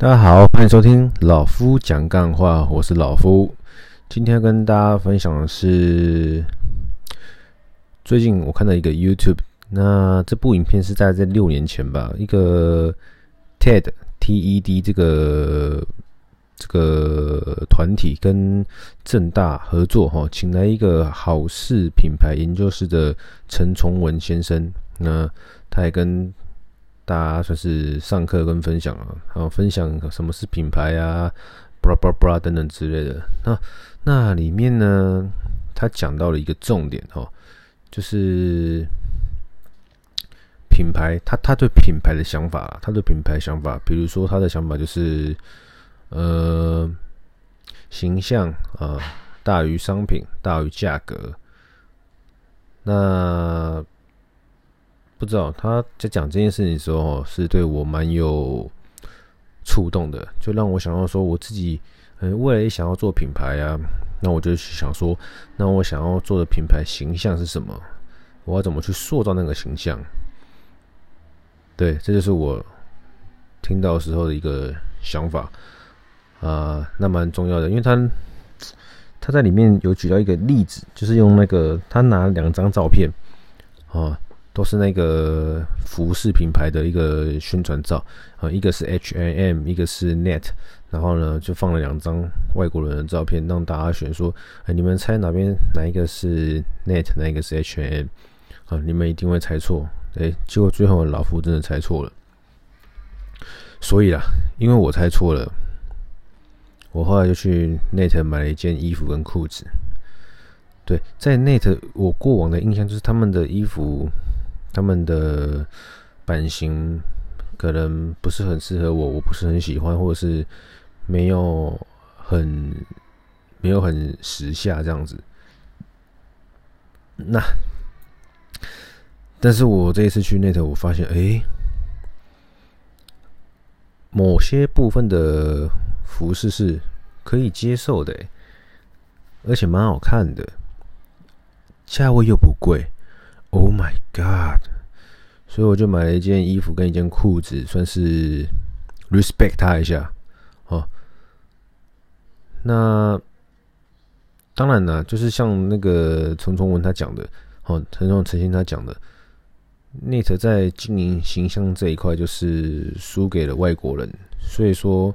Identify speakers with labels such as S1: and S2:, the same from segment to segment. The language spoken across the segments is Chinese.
S1: 大家好，欢迎收听老夫讲干话，我是老夫。今天跟大家分享的是最近我看到一个 YouTube，那这部影片是在这六年前吧，一个 TED T E D 这个这个团体跟正大合作哈，请来一个好事品牌研究室的陈崇文先生，那他还跟大家算是上课跟分享啊，然后分享什么是品牌啊，布拉布拉布拉等等之类的。那那里面呢，他讲到了一个重点哦，就是品牌，他他对品牌的想法，他对品牌想法，比如说他的想法就是，呃，形象啊大于商品，大于价格。那不知道他在讲这件事情的时候，是对我蛮有触动的，就让我想到说，我自己嗯，未来也想要做品牌啊，那我就想说，那我想要做的品牌形象是什么？我要怎么去塑造那个形象？对，这就是我听到时候的一个想法啊，那蛮重要的，因为他他在里面有举到一个例子，就是用那个他拿两张照片啊。都是那个服饰品牌的一个宣传照啊，一个是 H&M，一个是 Net，然后呢就放了两张外国人的照片，让大家选说，哎，你们猜哪边哪一个是 Net，哪一个是 H&M 啊？你们一定会猜错，哎，结果最后老夫真的猜错了，所以啦，因为我猜错了，我后来就去 Net 买了一件衣服跟裤子。对，在 Net 我过往的印象就是他们的衣服。他们的版型可能不是很适合我，我不是很喜欢，或者是没有很没有很时下这样子。那，但是我这一次去 Net，我发现，哎，某些部分的服饰是可以接受的，而且蛮好看的，价位又不贵。Oh my god！所以我就买了一件衣服跟一件裤子，算是 respect 他一下哦。那当然了，就是像那个陈崇文他讲的，哦，陈崇陈鑫他讲的，Net 在经营形象这一块就是输给了外国人。所以说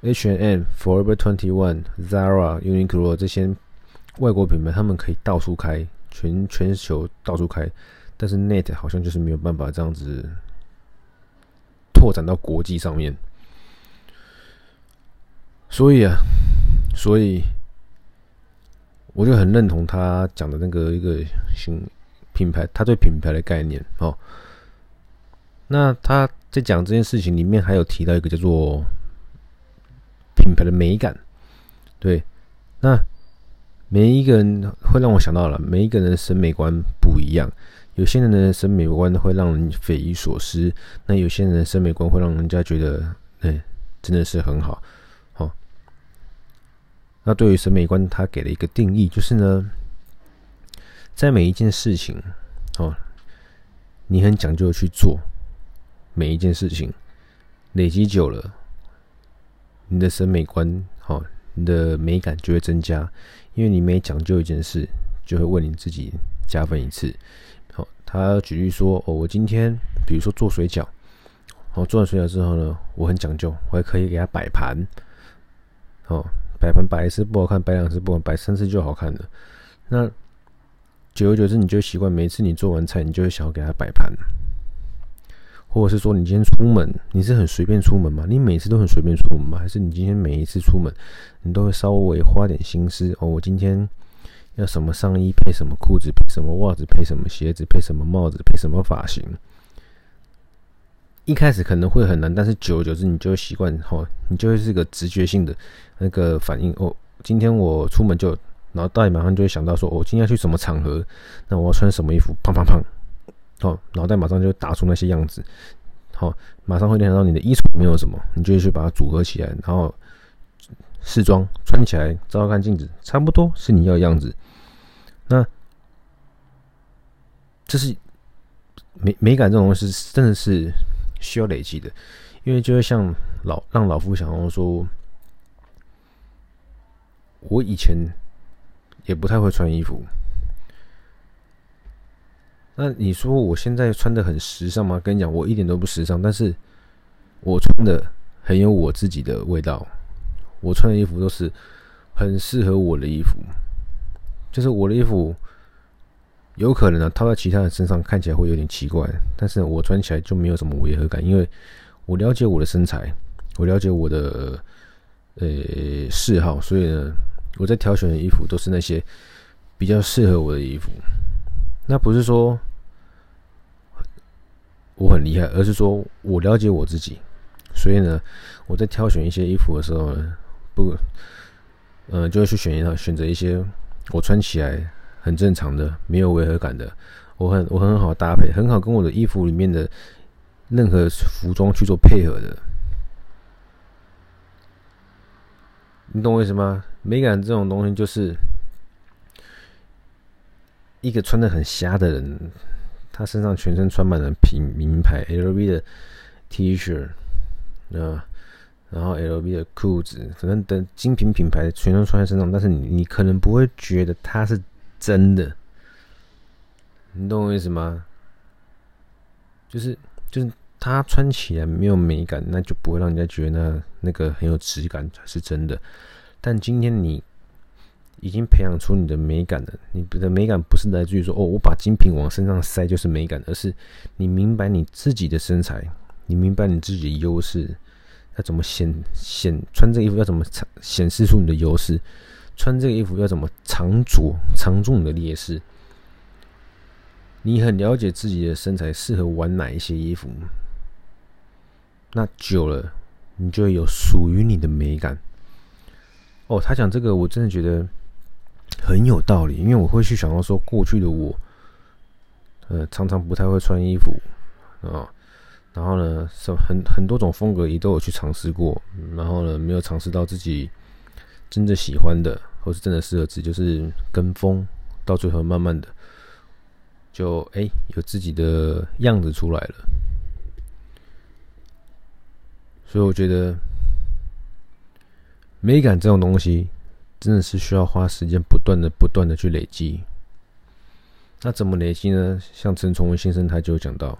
S1: ，H&M、Forever Twenty One、Zara、Uniqlo 这些外国品牌，他们可以到处开。全全球到处开，但是 Net 好像就是没有办法这样子拓展到国际上面，所以啊，所以我就很认同他讲的那个一个新品牌，他对品牌的概念哦。那他在讲这件事情里面，还有提到一个叫做品牌的美感，对，那。每一个人会让我想到了，每一个人的审美观不一样。有些人的审美观会让人匪夷所思，那有些人的审美观会让人家觉得，哎，真的是很好。好，那对于审美观，他给了一个定义，就是呢，在每一件事情，哦，你很讲究去做每一件事情，累积久了，你的审美观，好，你的美感就会增加。因为你每讲究一件事，就会为你自己加分一次。好，他举例说：“哦，我今天比如说做水饺，好，做完水饺之后呢，我很讲究，我还可以给它摆盘。哦，摆盘摆一次不好看，摆两次不好看，摆三次就好看了。那久而久之，你就习惯，每次你做完菜，你就会想要给它摆盘。或者是说，你今天出门，你是很随便出门吗？你每次都很随便出门吗？还是你今天每一次出门，你都会稍微花点心思哦？我今天要什么上衣配什么裤子，配什么袜子，配什么鞋子，配什么帽子，配什么发型？一开始可能会很难，但是久而久之，你就会习惯哦，你就会是个直觉性的那个反应哦。今天我出门就，然后大脑马上就会想到说，我、哦、今天要去什么场合？那我要穿什么衣服？砰砰砰。哦，脑袋马上就打出那些样子，好，马上会联想到你的衣橱里面有什么，你就去把它组合起来，然后试装穿起来，照照看镜子，差不多是你要的样子。那这是美美感这种东西，真的是需要累积的，因为就会像老让老夫想要说，我以前也不太会穿衣服。那你说我现在穿的很时尚吗？跟你讲，我一点都不时尚，但是我穿的很有我自己的味道。我穿的衣服都是很适合我的衣服，就是我的衣服有可能呢、啊、套在其他人身上看起来会有点奇怪，但是我穿起来就没有什么违和感，因为我了解我的身材，我了解我的呃嗜好，所以呢，我在挑选的衣服都是那些比较适合我的衣服。那不是说。我很厉害，而是说我了解我自己，所以呢，我在挑选一些衣服的时候呢，不，呃，就会去选一套，选择一些我穿起来很正常的、没有违和感的，我很我很好搭配，很好跟我的衣服里面的任何服装去做配合的。你懂我意思吗？美感这种东西，就是一个穿得很瞎的人。他身上全身穿满了品名牌 LV 的 T 恤，啊，然后 LV 的裤子，反正等精品品牌全都穿在身上，但是你你可能不会觉得它是真的，你懂我意思吗？就是就是他穿起来没有美感，那就不会让人家觉得那那个很有质感才是真的。但今天你。已经培养出你的美感了。你的美感不是来自于说哦，我把精品往身上塞就是美感，而是你明白你自己的身材，你明白你自己的优势，要怎么显显穿这个衣服要怎么显示出你的优势，穿这个衣服要怎么藏住藏住你的劣势。你很了解自己的身材适合玩哪一些衣服，那久了你就会有属于你的美感。哦，他讲这个我真的觉得。很有道理，因为我会去想到说，过去的我，呃，常常不太会穿衣服啊，然后呢，什很很多种风格也都有去尝试过，然后呢，没有尝试到自己真正喜欢的，或是真的适合自己，就是跟风，到最后慢慢的就哎、有自己的样子出来了，所以我觉得美感这种东西。真的是需要花时间，不断的、不断的去累积。那怎么累积呢？像陈崇文先生他就讲到，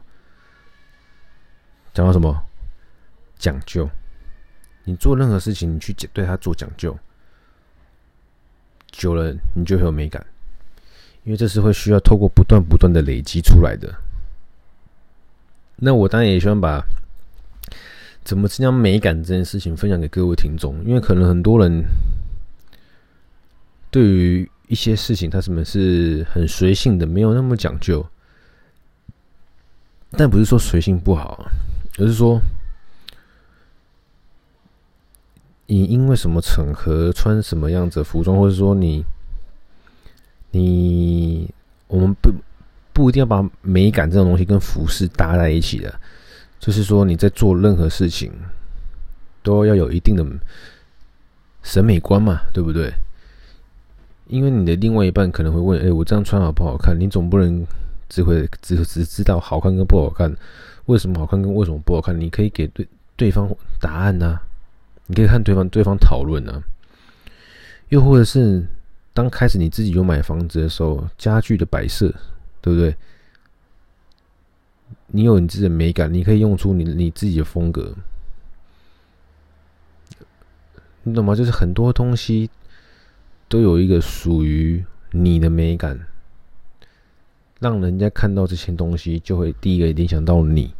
S1: 讲到什么讲究？你做任何事情，你去对他做讲究，久了你就会有美感，因为这是会需要透过不断、不断的累积出来的。那我当然也希望把怎么增加美感这件事情分享给各位听众，因为可能很多人。对于一些事情，他什么是很随性的，没有那么讲究。但不是说随性不好，而是说你因为什么场合穿什么样子的服装，或者说你你我们不不一定要把美感这种东西跟服饰搭在一起的，就是说你在做任何事情都要有一定的审美观嘛，对不对？因为你的另外一半可能会问：“哎，我这样穿好不好看？”你总不能只会只只知道好看跟不好看，为什么好看跟为什么不好看？你可以给对对方答案呐、啊，你可以看对方对方讨论呐。又或者是当开始你自己有买房子的时候，家具的摆设，对不对？你有你自己的美感，你可以用出你你自己的风格，你懂吗？就是很多东西。都有一个属于你的美感，让人家看到这些东西，就会第一个联想到你，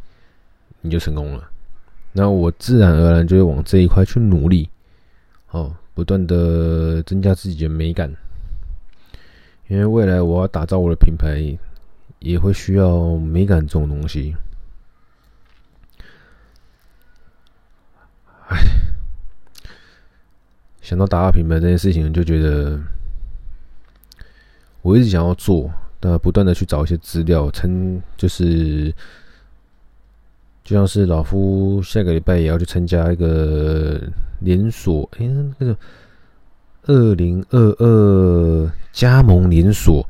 S1: 你就成功了。那我自然而然就会往这一块去努力，哦，不断的增加自己的美感，因为未来我要打造我的品牌，也会需要美感这种东西。哎。想到打造品牌这件事情，就觉得我一直想要做，但不断的去找一些资料，参就是就像是老夫下个礼拜也要去参加一个连锁，哎，那个二零二二加盟连锁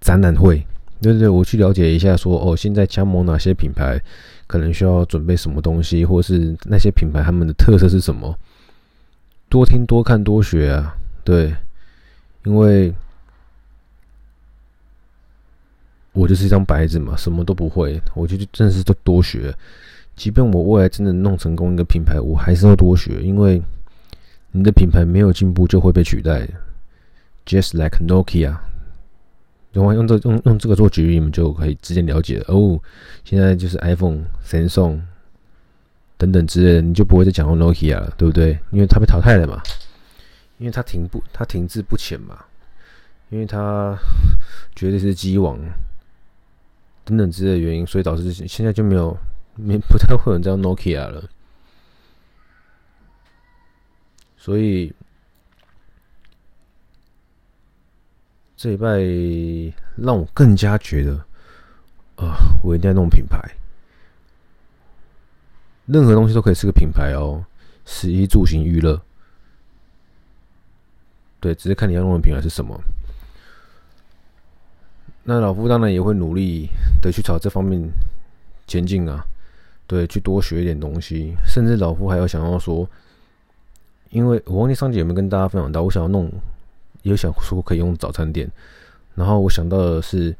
S1: 展览会，对对对，我去了解一下，说哦，现在加盟哪些品牌，可能需要准备什么东西，或是那些品牌他们的特色是什么？多听、多看、多学啊！对，因为我就是一张白纸嘛，什么都不会，我就真的是多多学。即便我未来真的弄成功一个品牌，我还是要多学，因为你的品牌没有进步就会被取代。Just like Nokia。用用这用用这个做举例，你们就可以直接了解了哦。现在就是 iPhone、Samsung 等等之类的，你就不会再讲到 Nokia 了，对不对？因为它被淘汰了嘛，因为它停不，它停滞不前嘛，因为它绝对是机王等等之类的原因，所以导致现在就没有没不太会有人叫 Nokia 了，所以。这礼拜让我更加觉得，啊、我一定要弄品牌。任何东西都可以是个品牌哦，食衣住行娱乐，对，只是看你要弄的品牌是什么。那老夫当然也会努力的去朝这方面前进啊，对，去多学一点东西，甚至老夫还有想要说，因为我忘记上集有没有跟大家分享到，我想要弄。也想说可以用早餐店，然后我想到的是，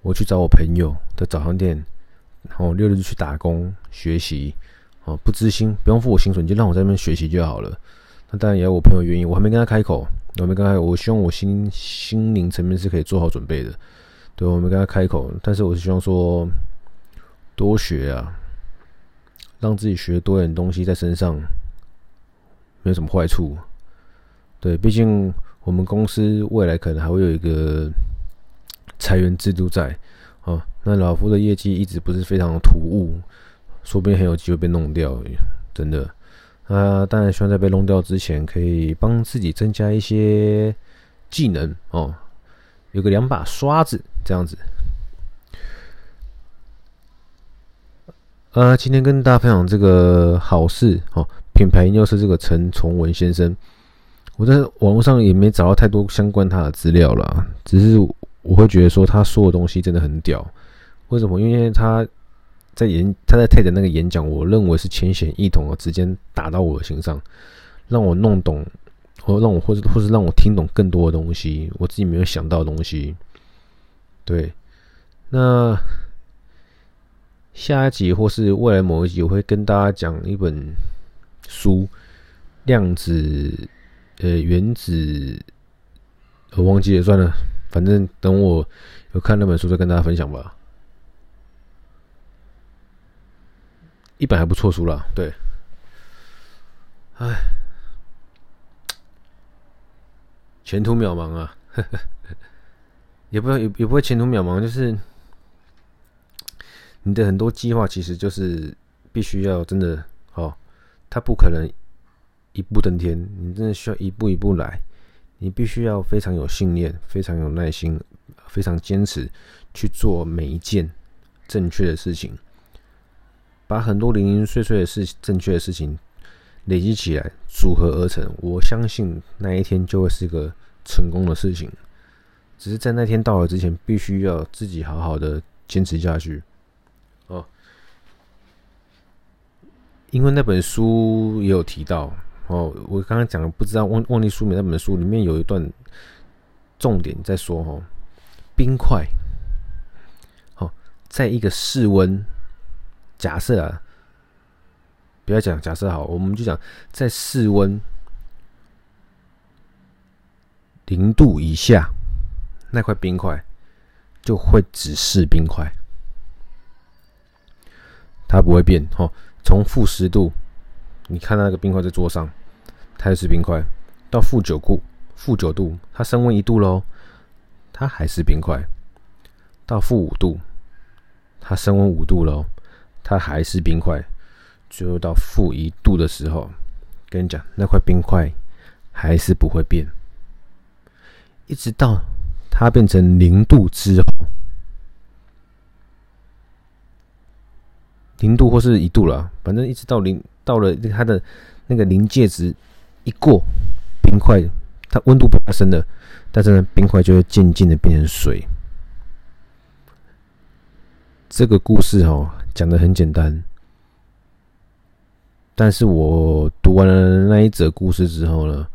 S1: 我去找我朋友的早餐店，然后六日去打工学习，哦，不知心，不用付我薪水，你就让我在那边学习就好了。那当然也要我朋友愿意，我还没跟他开口，我没跟他，我希望我心心灵层面是可以做好准备的。对，我没跟他开口，但是我是希望说多学啊，让自己学多点东西在身上，没有什么坏处。对，毕竟。我们公司未来可能还会有一个裁员制度在，哦，那老夫的业绩一直不是非常的突兀，说不定很有机会被弄掉，真的。啊，当然希望在被弄掉之前，可以帮自己增加一些技能哦，有个两把刷子这样子。呃，今天跟大家分享这个好事哦，品牌又是这个陈崇文先生。我在网络上也没找到太多相关他的资料啦，只是我会觉得说他说的东西真的很屌。为什么？因为他在演他在 TED 那个演讲，我认为是浅显易懂的，直接打到我的心上，让我弄懂，或让我或者或是让我听懂更多的东西，我自己没有想到的东西。对，那下一集或是未来某一集，我会跟大家讲一本书，量子。呃，原子，我忘记了，算了，反正等我有看那本书再跟大家分享吧。一本还不错书了，对。唉，前途渺茫啊，呵 呵也不也也不会前途渺茫，就是你的很多计划其实就是必须要真的哦，它不可能。一步登天，你真的需要一步一步来。你必须要非常有信念，非常有耐心，非常坚持去做每一件正确的事情，把很多零零碎碎的事、正确的事情累积起来，组合而成。我相信那一天就会是个成功的事情。只是在那天到了之前，必须要自己好好的坚持下去。哦，因为那本书也有提到。哦，我刚刚讲的不知道忘忘记书名那本书里面有一段重点在说哦，冰块，哦，在一个室温，假设啊，不要讲假设好，我们就讲在室温零度以下，那块冰块就会只是冰块，它不会变。哦，从负十度，你看那个冰块在桌上。它还是冰块，到负九度，负九度，它升温一度喽，它还是冰块。到负五度，它升温五度喽，它还是冰块。最后到负一度的时候，跟你讲，那块冰块还是不会变，一直到它变成零度之后，零度或是一度了，反正一直到零，到了它的那个临界值。一过冰块，它温度不发生了，但是呢，冰块就会渐渐的变成水。这个故事哦，讲的很简单，但是我读完了那一则故事之后呢，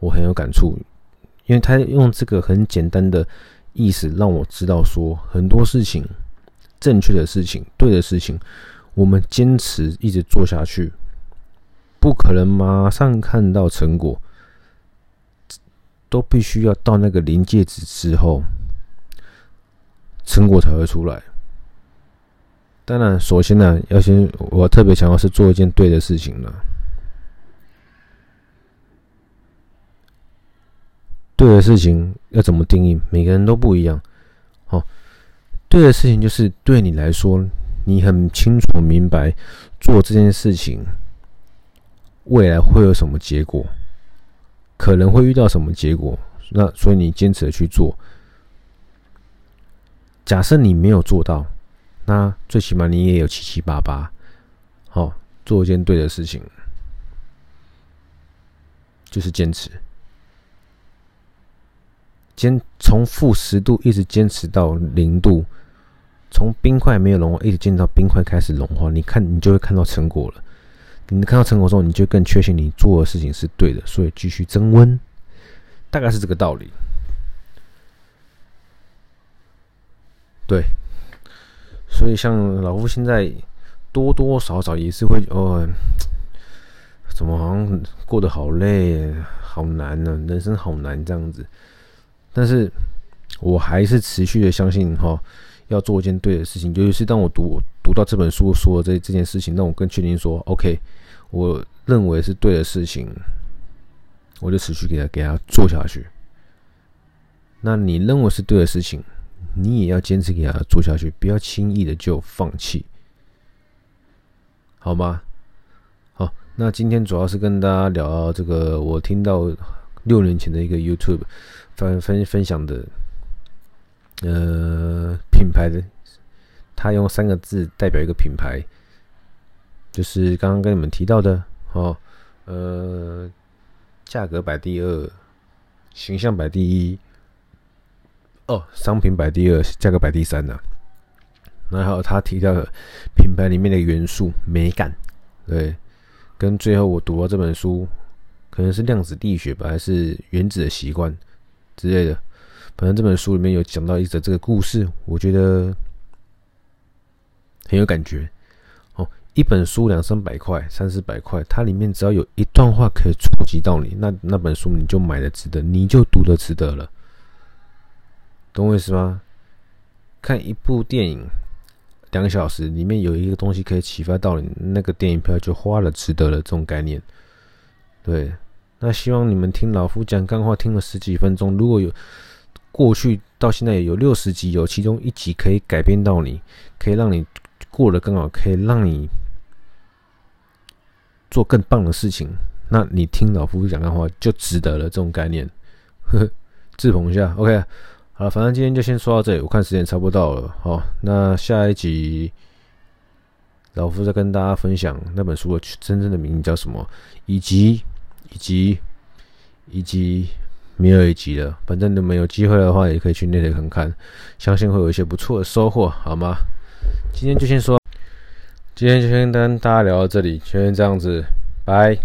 S1: 我很有感触，因为他用这个很简单的意思让我知道说，很多事情，正确的事情，对的事情，我们坚持一直做下去，不可能马上看到成果，都必须要到那个临界值之后，成果才会出来。当然，首先呢，要先我特别强调是做一件对的事情呢。对的事情要怎么定义？每个人都不一样。好，对的事情就是对你来说，你很清楚明白做这件事情未来会有什么结果，可能会遇到什么结果，那所以你坚持的去做。假设你没有做到。那最起码你也有七七八八，好，做一件对的事情，就是坚持，坚从负十度一直坚持到零度，从冰块没有融化一直坚持到冰块开始融化，你看你就会看到成果了。你看到成果之后，你就更确信你做的事情是对的，所以继续增温，大概是这个道理。对。所以，像老夫现在多多少少也是会哦，怎么好像过得好累、好难呢？人生好难这样子。但是我还是持续的相信哈，要做一件对的事情。尤其是当我读读到这本书说这这件事情，让我更确定说，OK，我认为是对的事情，我就持续给他给他做下去。那你认为是对的事情？你也要坚持给他做下去，不要轻易的就放弃，好吗？好，那今天主要是跟大家聊这个，我听到六年前的一个 YouTube 分分分享的，呃，品牌的，他用三个字代表一个品牌，就是刚刚跟你们提到的，哦，呃，价格摆第二，形象摆第一。哦，商品摆第二，价格摆第三呐、然后他提到的品牌里面的元素美感，对，跟最后我读到这本书，可能是量子力学吧，还是原子的习惯之类的。反正这本书里面有讲到一则这个故事，我觉得很有感觉。哦，一本书两三百块、三四百块，它里面只要有一段话可以触及到你，那那本书你就买的值得，你就读的值得了。懂我意思吗？看一部电影两个小时，里面有一个东西可以启发到你，那个电影票就花了，值得了。这种概念，对。那希望你们听老夫讲干话听了十几分钟，如果有过去到现在有六十集，有其中一集可以改变到你，可以让你过得更好，可以让你做更棒的事情，那你听老夫讲干话就值得了。这种概念，呵呵，自捧一下，OK。好，反正今天就先说到这里。我看时间差不多到了，好，那下一集老夫再跟大家分享那本书的真正的名字叫什么，以及以及以及没有一集了。反正你们有机会的话，也可以去那里看看，相信会有一些不错的收获，好吗？今天就先说，今天就先跟大家聊到这里，先这样子，拜。